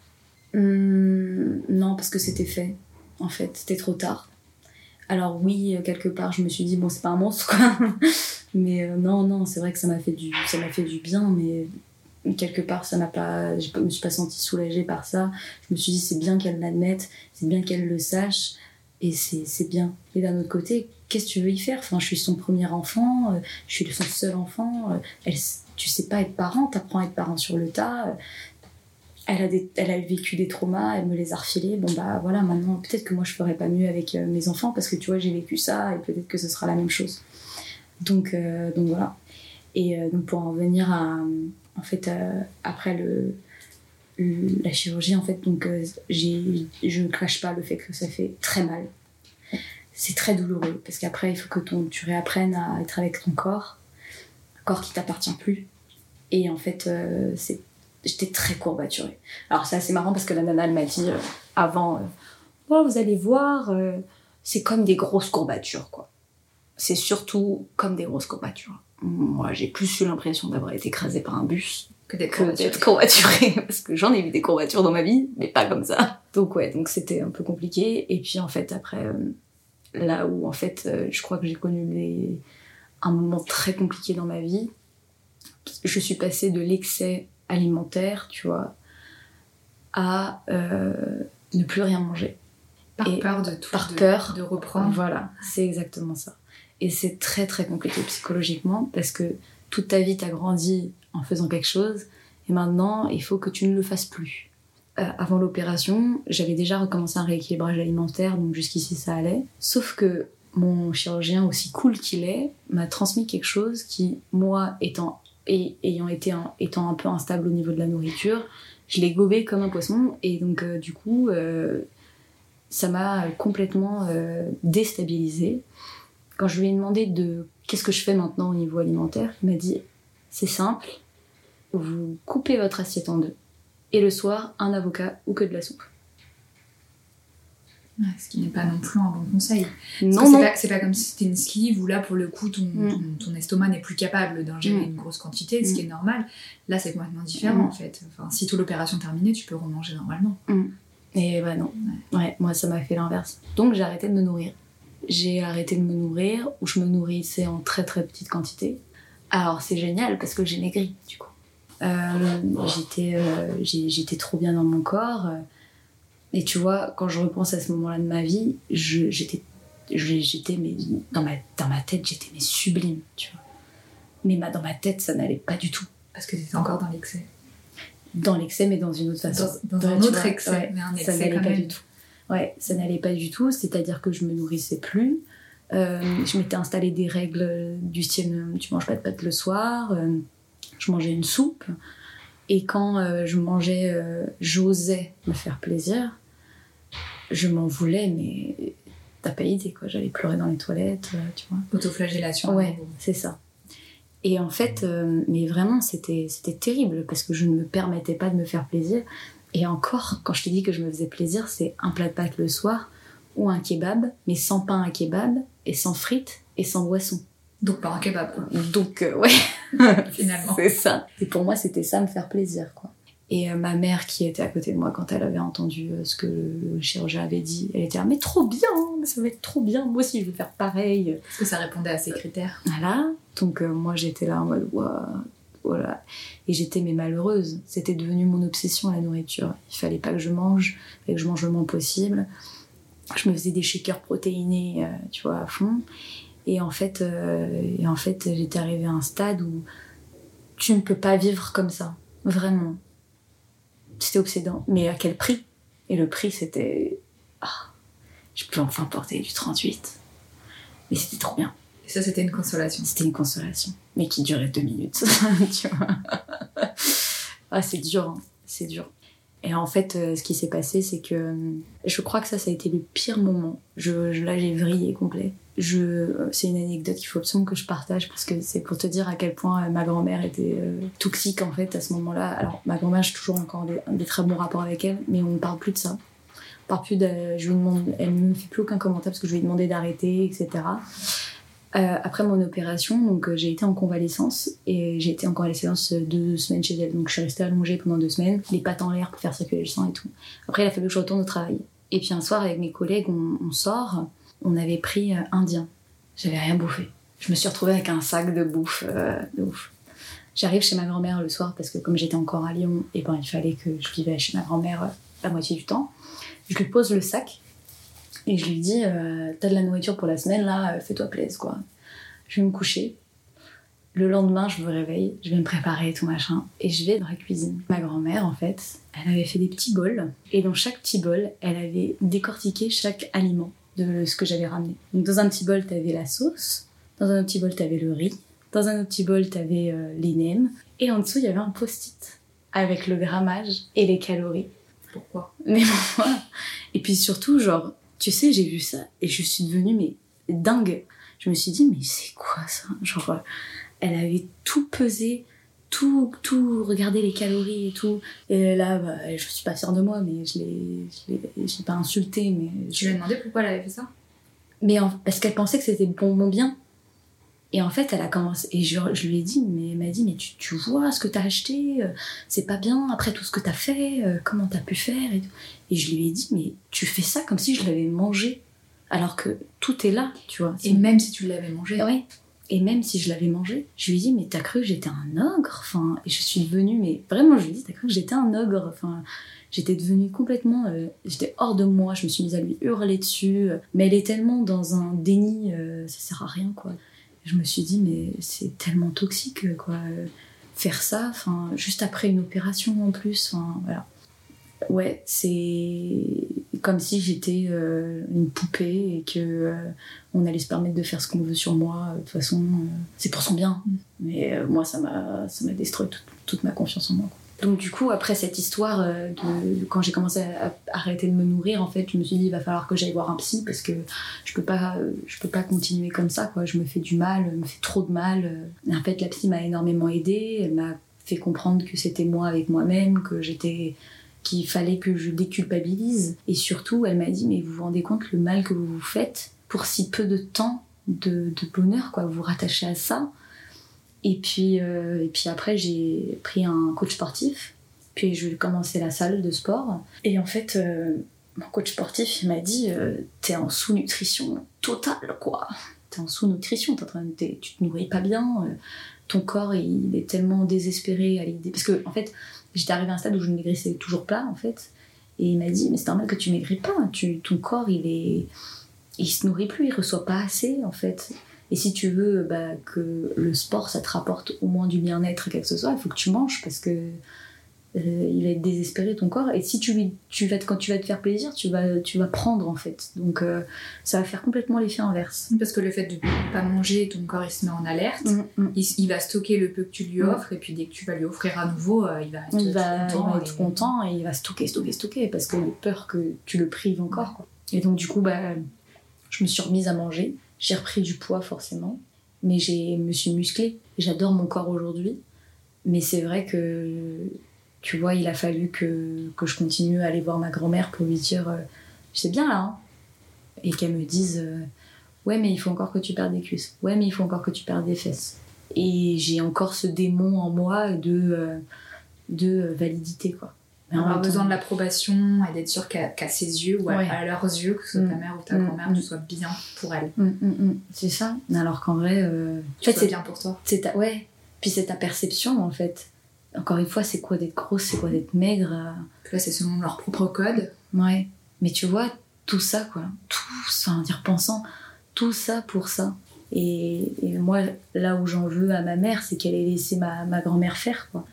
Hum, non, parce que c'était fait. En fait, c'était trop tard. Alors oui, quelque part, je me suis dit bon, c'est pas un monstre quoi. [LAUGHS] mais euh, non, non, c'est vrai que ça m'a fait du, ça fait du bien, mais quelque part, ça m'a pas, je me suis pas sentie soulagée par ça. Je me suis dit c'est bien qu'elle l'admette, c'est bien qu'elle le sache, et c'est bien. Et d'un autre côté, qu'est-ce que tu veux y faire? Enfin, je suis son premier enfant, euh, je suis son seul enfant. euh, elle, tu sais pas être parent, t'apprends à être parent sur le tas. euh, elle a, elle a vécu des traumas, elle me les a refilés. Bon, bah voilà, maintenant, peut-être que moi je ferais pas mieux avec euh, mes enfants parce que tu vois, j'ai vécu ça et peut-être que ce sera la même chose. Donc, donc voilà. Et donc pour en revenir à. En fait, après le- la chirurgie, en fait, donc euh, je ne cache pas le fait que ça fait très mal. C'est très douloureux parce qu'après, il faut que ton, tu réapprennes à être avec ton corps, un corps qui t'appartient plus. Et en fait, euh, c'est j'étais très courbaturée. Alors c'est assez marrant parce que la nana elle m'a dit euh, avant, euh, vous allez voir, euh, c'est comme des grosses courbatures quoi. C'est surtout comme des grosses courbatures. Moi j'ai plus eu l'impression d'avoir été écrasée par un bus Que d'être courbaturée [LAUGHS] parce que j'en ai vu des courbatures dans ma vie, mais pas comme ça. Donc ouais, donc c'était un peu compliqué. Et puis en fait après, euh, là où en fait euh, je crois que j'ai connu les un moment très compliqué dans ma vie. Je suis passée de l'excès alimentaire, tu vois, à euh, ne plus rien manger. Par Et peur de tout. par de- peur. De reprendre. Voilà, c'est exactement ça. Et c'est très très compliqué psychologiquement parce que toute ta vie t'as grandi en faisant quelque chose et maintenant il faut que tu ne le fasses plus. Euh, avant l'opération, j'avais déjà recommencé un rééquilibrage alimentaire, donc jusqu'ici ça allait. Sauf que mon chirurgien, aussi cool qu'il est, m'a transmis quelque chose qui, moi, étant, et, ayant été un, étant un peu instable au niveau de la nourriture, je l'ai gobé comme un poisson et donc euh, du coup, euh, ça m'a complètement déstabilisée. Quand je lui ai demandé de qu'est-ce que je fais maintenant au niveau alimentaire, il m'a dit c'est simple, vous coupez votre assiette en deux et le soir un avocat ou que de la soupe. Ouais, ce qui n'est pas non plus un bon conseil. Non c'est non. pas- c'est pas, comme si c'était une sleeve où là, pour le coup, ton, Mm. ton, ton estomac n'est plus capable d'ingérer Mm. une grosse quantité, ce qui Mm. est normal. Là, c'est complètement différent Mm. en fait. Enfin, si toute l'opération est terminée, tu peux remanger normalement. Et bah non. Ouais, moi ça m'a fait l'inverse. Donc j'ai arrêté de me nourrir. J'ai arrêté de me nourrir ou je me nourrissais en très très petite quantité. Alors c'est génial parce que j'ai maigri du coup. Euh, j'étais euh, j'étais trop bien dans mon corps. Et tu vois, quand je repense à ce moment-là de ma vie, je- j'étais je- j'étais mais dans ma dans ma tête j'étais mais sublime, tu vois. Mais ma, dans ma tête ça n'allait pas du tout. Parce que tu étais encore dans l'excès. Dans l'excès mais dans une autre façon. Dans, un autre vois, excès, ouais, mais un ça n'allait quand pas même. du tout. Ouais, ça n'allait pas du tout, c'est-à-dire que je me nourrissais plus. Euh, je m'étais installé des règles du style euh, tu manges pas de pâtes le soir, euh, je mangeais une soupe. Et quand euh, je mangeais, euh, j'osais me faire plaisir, je m'en voulais, mais t'as pas idée quoi. J'allais pleurer dans les toilettes, euh, tu vois. Autoflagellation. Ouais, c'est ça. Et en fait, mais vraiment, c'était c'était terrible parce que je ne me permettais pas de me faire plaisir. Et encore, quand je te dis que je me faisais plaisir, c'est un plat de pâtes le soir ou un kebab, mais sans pain à kebab et sans frites et sans boisson. Donc pas un kebab, quoi, Donc, euh, ouais, [LAUGHS] finalement. c'est ça. Et pour moi, c'était ça, me faire plaisir, quoi. Et euh, ma mère, qui était à côté de moi quand elle avait entendu euh, ce que le chirurgien avait dit, elle était là, mais trop bien, ça va être trop bien, moi aussi je vais faire pareil. Est-ce que ça répondait à ces critères Voilà. Donc euh, moi j'étais là en mode Ouah, voilà. Et j'étais mais malheureuse. C'était devenu mon obsession la nourriture. Il fallait pas que je mange, il fallait que je mange le moins possible. Je me faisais des shakers protéinés, euh, tu vois, à fond. Et en fait, euh, et en fait j'étais arrivée à un stade où tu ne peux pas vivre comme ça. Vraiment. C'était obsédant. Mais à quel prix? Et le prix c'était... Ah, je peux enfin porter du 38. Mais c'était trop bien. Et ça, c'était une consolation. C'était une consolation, mais qui durait deux minutes, [LAUGHS] tu vois? ah, c'est dur, hein. c'est dur. Et en fait, euh, ce qui s'est passé, c'est que euh, je crois que ça, ça a été le pire moment. Je, là, j'ai vrillé complet. Je, euh, c'est une anecdote qu'il faut absolument que je partage parce que c'est pour te dire à quel point ma grand-mère était toxique en fait à ce moment-là. Alors, ma grand-mère, j'ai toujours encore des, très bons rapports avec elle, mais on ne parle plus de ça. On plus de, je lui demande, elle ne me fait plus aucun commentaire parce que je lui ai demandé d'arrêter, etc. Euh, après mon opération, donc euh, j'ai été en convalescence et j'ai été en convalescence euh, deux semaines chez elle. Donc je suis restée allongée pendant deux semaines, les pattes en l'air pour faire circuler le sang et tout. Après, il a fallu que je retourne au travail. Et puis un soir, avec mes collègues, on, sort. On avait pris euh, indien. J'avais rien bouffé. Je me suis retrouvée avec un sac de bouffe de ouf. J'arrive chez ma grand-mère le soir parce que comme j'étais encore à Lyon, et ben il fallait que je vivais chez ma grand-mère la moitié du temps. Je lui pose le sac et je lui dis euh, T'as de la nourriture pour la semaine là, euh, fais-toi plaisir quoi. Je vais me coucher. Le lendemain, je me réveille, je vais me préparer tout machin et je vais dans la cuisine. Ma grand-mère, en fait, elle avait fait des petits bols et dans chaque petit bol, elle avait décortiqué chaque aliment de ce que j'avais ramené. Donc dans un petit bol, t'avais la sauce, dans un autre petit bol, t'avais le riz, dans un autre petit bol, t'avais euh, les nems et en dessous, il y avait un post-it avec le grammage et les calories. Pourquoi? Mais [LAUGHS] voilà. Et puis surtout, genre, tu sais, j'ai vu ça et je suis devenue, mais dingue. Je me suis dit, mais c'est quoi ça? Genre, euh, elle avait tout pesé, tout, tout regardé les calories et tout. Et là, bah, je suis pas fière de moi, mais je l'ai, je l'ai, je pas insultée, mais. Tu lui as demandé pourquoi elle avait fait ça? Mais en- parce qu'elle pensait que c'était pour mon bien. Et en fait, elle a commencé. Et je, je lui ai dit, mais elle m'a dit, mais tu, tu vois ce que t'as acheté, euh, c'est pas bien après tout ce que t'as fait, euh, comment t'as pu faire et tout. Et je lui ai dit, mais tu fais ça comme si je l'avais mangé. Alors que tout est là, tu vois. Et même si tu l'avais mangé, Ouais. Et même si je l'avais mangé, je lui ai dit, mais t'as cru que j'étais un ogre? Enfin, et je suis devenue, mais vraiment, je lui ai dit, t'as cru que j'étais un ogre? Enfin, j'étais devenue complètement. euh, j'étais hors de moi, je me suis mise à lui hurler dessus. Mais elle est tellement dans un déni, ça sert à rien, quoi. Je me suis dit, mais c'est tellement toxique, quoi. euh, Faire ça, enfin, juste après une opération en plus, enfin, voilà. Ouais, c'est comme si j'étais euh, une poupée et que euh, on allait se permettre de faire ce qu'on veut sur moi. De toute façon, euh, c'est pour son bien. Mais euh, moi, ça m'a, ça m'a détruit toute, toute ma confiance en moi. quoi. Donc du coup, après cette histoire euh, de quand j'ai commencé à, arrêter de me nourrir, en fait, je me suis dit il va falloir que j'aille voir un psy parce que je peux euh, peux pas continuer comme ça, quoi. Je me fais du mal, je me fais trop de mal. Et en fait, la psy m'a énormément aidée. Elle m'a fait comprendre que c'était moi avec moi-même, que j'étais qu'il fallait que je déculpabilise. Et surtout, elle m'a dit, mais vous vous rendez compte le mal que vous vous faites pour si peu de temps de, bonheur, quoi. Vous rattachez à ça. Et puis, euh, et puis après, j'ai pris un coach sportif. Puis je commençais la salle de sport. Et en fait, euh, mon coach sportif, m'a dit, euh, t'es en sous-nutrition totale, quoi. T'es en sous-nutrition, tu te nourris pas bien. euh, ton corps, il est tellement désespéré à l'idée. Parce que, en fait, j'étais arrivée à un stade où je ne maigrissais toujours pas, en fait. Et il m'a dit, mais c'est normal que tu maigris pas. Tu, ton corps, il est. Il se nourrit plus, il reçoit pas assez, en fait. Et si tu veux bah, que le sport, ça te rapporte au moins du bien-être, quelque que ce soit, il faut que tu manges parce que euh, il va être désespéré ton corps. Et si tu, vas te- quand tu vas te faire plaisir, tu vas, tu vas prendre en fait. Donc euh, ça va faire complètement l'effet inverse. Parce que le fait de pas manger, ton corps il se met en alerte. Mm, Il, il va stocker le peu que tu lui Mm. offres et puis dès que tu vas lui offrir à nouveau, euh, il va être Il va, content. il va être et- content et il va stocker, stocker, stocker parce qu'il a peur que tu le prives encore. quoi. Et donc, du coup, bah, je me suis remise à manger. J'ai repris du poids, forcément. Mais je me suis musclée. J'adore mon corps aujourd'hui. Mais c'est vrai que, tu vois, il a fallu que, je continue à aller voir ma grand-mère pour lui dire euh, C'est bien là. hein Et qu'elle me dise euh, Ouais, mais il faut encore que tu perdes des cuisses. Ouais, mais il faut encore que tu perdes des fesses. Et j'ai encore ce démon en moi de, euh, de validité, quoi. Mais avoir besoin de l'approbation et d'être sûr qu'à ses yeux ou à, Ouais. à leurs yeux, que ce soit ta Mm. mère ou ta Mm. grand-mère, Mm. tu sois bien pour elle. Mm, mm, mm. C'est ça. Alors qu'en vrai, euh, en fait, c'est bien pour toi. c'est ta ouais. Puis c'est ta perception en fait. Encore une fois, c'est quoi d'être grosse, c'est quoi d'être maigre. euh, là, c'est selon leur propre code. Ouais. Mais tu vois, tout ça quoi, tout, enfin, en y repensant, tout ça pour ça. Et, et moi, là où j'en veux à ma mère, c'est qu'elle ait laissé ma, ma grand-mère faire quoi.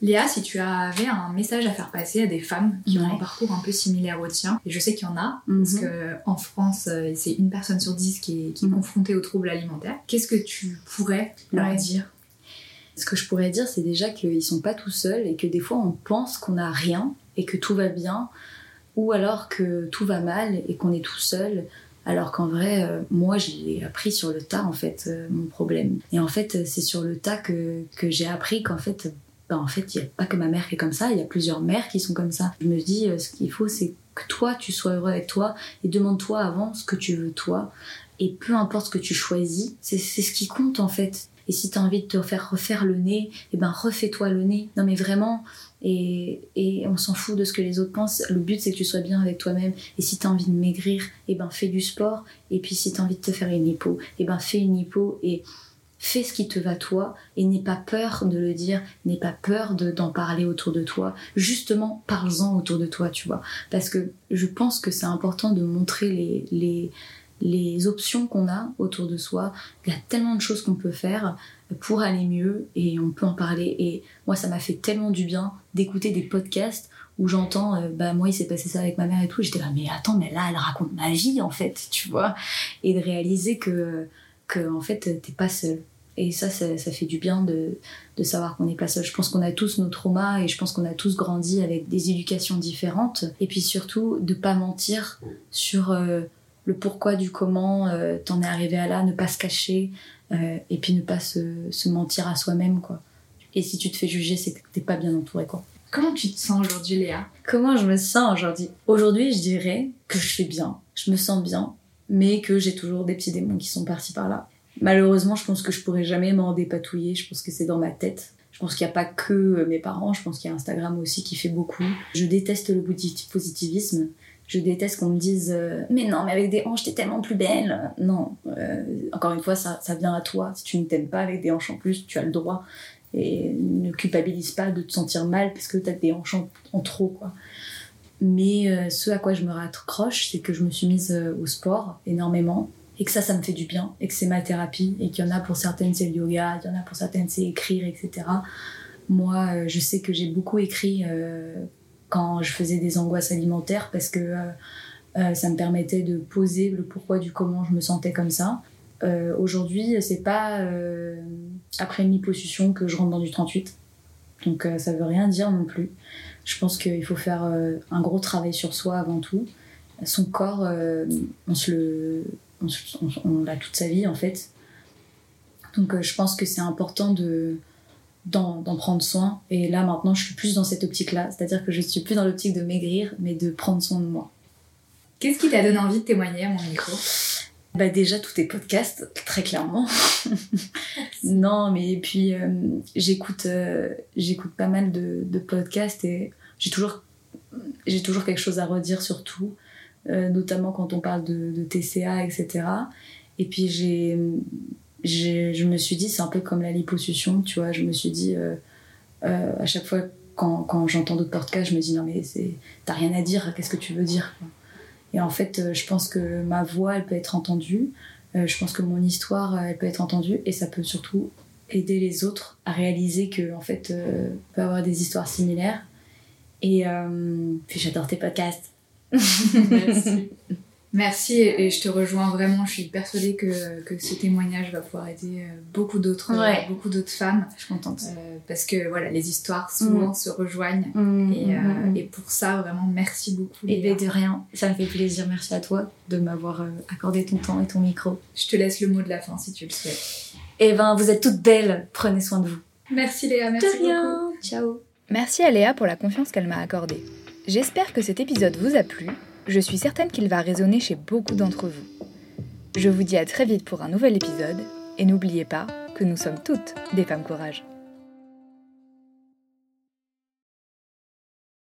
Léa, si tu avais un message à faire passer à des femmes qui ont un parcours un peu similaire au tien, et je sais qu'il y en a, parce Mhm. que en France, euh, c'est une personne sur dix qui est, qui est Mhm. confrontée aux troubles alimentaires, qu'est-ce que tu pourrais leur Ouais. dire? Ce que je pourrais dire, c'est déjà qu'ils sont pas tout seuls et que des fois on pense qu'on n'a rien et que tout va bien, ou alors que tout va mal et qu'on est tout seul, alors qu'en vrai, euh, moi j'ai appris sur le tas en fait euh, mon problème. Et en fait, c'est sur le tas que, que j'ai appris qu'en fait, ben, en fait, il n'y a pas que ma mère qui est comme ça, il y a plusieurs mères qui sont comme ça. Je me dis, euh, ce qu'il faut, c'est que toi, tu sois heureux avec toi et demande-toi avant ce que tu veux toi. Et peu importe ce que tu choisis, c'est ce qui compte en fait. Et si t'as envie de te faire refaire le nez, eh ben refais-toi le nez. Non mais vraiment, et, et on s'en fout de ce que les autres pensent. Le but c'est que tu sois bien avec toi-même. Et si t'as envie de maigrir, eh ben fais du sport. Et puis si t'as envie de te faire une hypo, eh ben fais une hypo et fais ce qui te va toi. Et n'aie pas peur de le dire, n'aie pas peur de- d'en parler autour de toi. Justement, parle-en autour de toi, tu vois. Parce que je pense que c'est important de montrer les options qu'on a autour de soi. Il y a tellement de choses qu'on peut faire pour aller mieux et on peut en parler. Et moi, ça m'a fait tellement du bien d'écouter des podcasts où j'entends, euh, bah moi, il s'est passé ça avec ma mère et tout. J'étais là, mais attends, mais là, elle raconte ma vie en fait, tu vois. Et de réaliser que, que en fait, t'es pas seul. Et ça, ça, ça fait du bien de, de savoir qu'on n'est pas seul. Je pense qu'on a tous nos traumas et je pense qu'on a tous grandi avec des éducations différentes. Et puis surtout, de pas mentir sur euh, le pourquoi du comment euh, t'en es arrivé à là, ne pas se cacher euh, et puis ne pas se, se mentir à soi-même, quoi. Et si tu te fais juger, c'est que t'es pas bien entouré, quoi. Comment tu te sens aujourd'hui, Léa? Comment je me sens aujourd'hui? Aujourd'hui, je dirais que je suis bien, je me sens bien, mais que j'ai toujours des petits démons qui sont partis par là. Malheureusement, je pense que je pourrais jamais m'en dépatouiller, je pense que c'est dans ma tête. Je pense qu'il n'y a pas que euh, mes parents, je pense qu'il y a Instagram aussi qui fait beaucoup. Je déteste le positivisme. Je déteste qu'on me dise euh, mais non mais avec des hanches t'es tellement plus belle. Non, euh, encore une fois ça, ça vient à toi. Si tu ne t'aimes pas avec des hanches en plus, tu as le droit et ne culpabilise pas de te sentir mal parce que t'as des hanches en, trop quoi. Mais euh, ce à quoi je me raccroche, c'est que je me suis mise au sport énormément et que ça, ça me fait du bien et que c'est ma thérapie et qu'il y en a pour certaines c'est le yoga, il y en a pour certaines c'est écrire, etc. Moi, je sais que j'ai beaucoup écrit quand je faisais des angoisses alimentaires parce que euh, euh, ça me permettait de poser le pourquoi du comment je me sentais comme ça. Euh, Aujourd'hui, c'est pas euh, après une liposuction que je rentre dans du 38. Donc ça veut rien dire non plus. Je pense qu'il faut faire un gros travail sur soi avant tout. Son corps, le, on, l'a toute sa vie en fait. Donc je pense que c'est important de d'en prendre soin. Et là, maintenant, je suis plus dans cette optique-là. C'est-à-dire que je suis plus dans l'optique de maigrir, mais de prendre soin de moi. Qu'est-ce qui t'a donné envie de témoigner à mon micro? Bah déjà tous tes podcasts très clairement. [LAUGHS] Non mais puis euh, j'écoute euh, j'écoute pas mal de, de podcasts et j'ai toujours j'ai toujours quelque chose à redire sur tout euh, notamment quand on parle de, de TCA etc et puis j'ai je me suis dit, c'est un peu comme la liposuction, tu vois. Je me suis dit, à chaque fois, quand, quand j'entends d'autres podcasts, je me dis, non, mais t'as rien à dire, qu'est-ce que tu veux dire Et en fait, euh, je pense que ma voix, elle peut être entendue. je pense que mon histoire, elle peut être entendue. Et ça peut surtout aider les autres à réaliser que, en fait, on peut avoir des histoires similaires. Et puis, j'adore tes podcasts. Merci. [LAUGHS] Merci et je te rejoins vraiment. Je suis persuadée que, que ce témoignage va pouvoir aider euh, beaucoup d'autres euh, beaucoup d'autres femmes. Je suis contente. Euh, parce que voilà, les histoires souvent mm. se rejoignent. Mm, et, mm, et, pour ça, vraiment, merci beaucoup. Et ben, de rien. Ça me fait plaisir. Merci à toi de m'avoir accordé ton temps et ton micro. Je te laisse le mot de la fin si tu le souhaites. Et eh ben, vous êtes toutes belles. Prenez soin de vous. Merci Léa. Merci de rien. Ciao. Merci à Léa pour la confiance qu'elle m'a accordée. J'espère que cet épisode vous a plu je suis certaine qu'il va résonner chez beaucoup d'entre vous. Je vous dis à très vite pour un nouvel épisode, et n'oubliez pas que nous sommes toutes des femmes courage.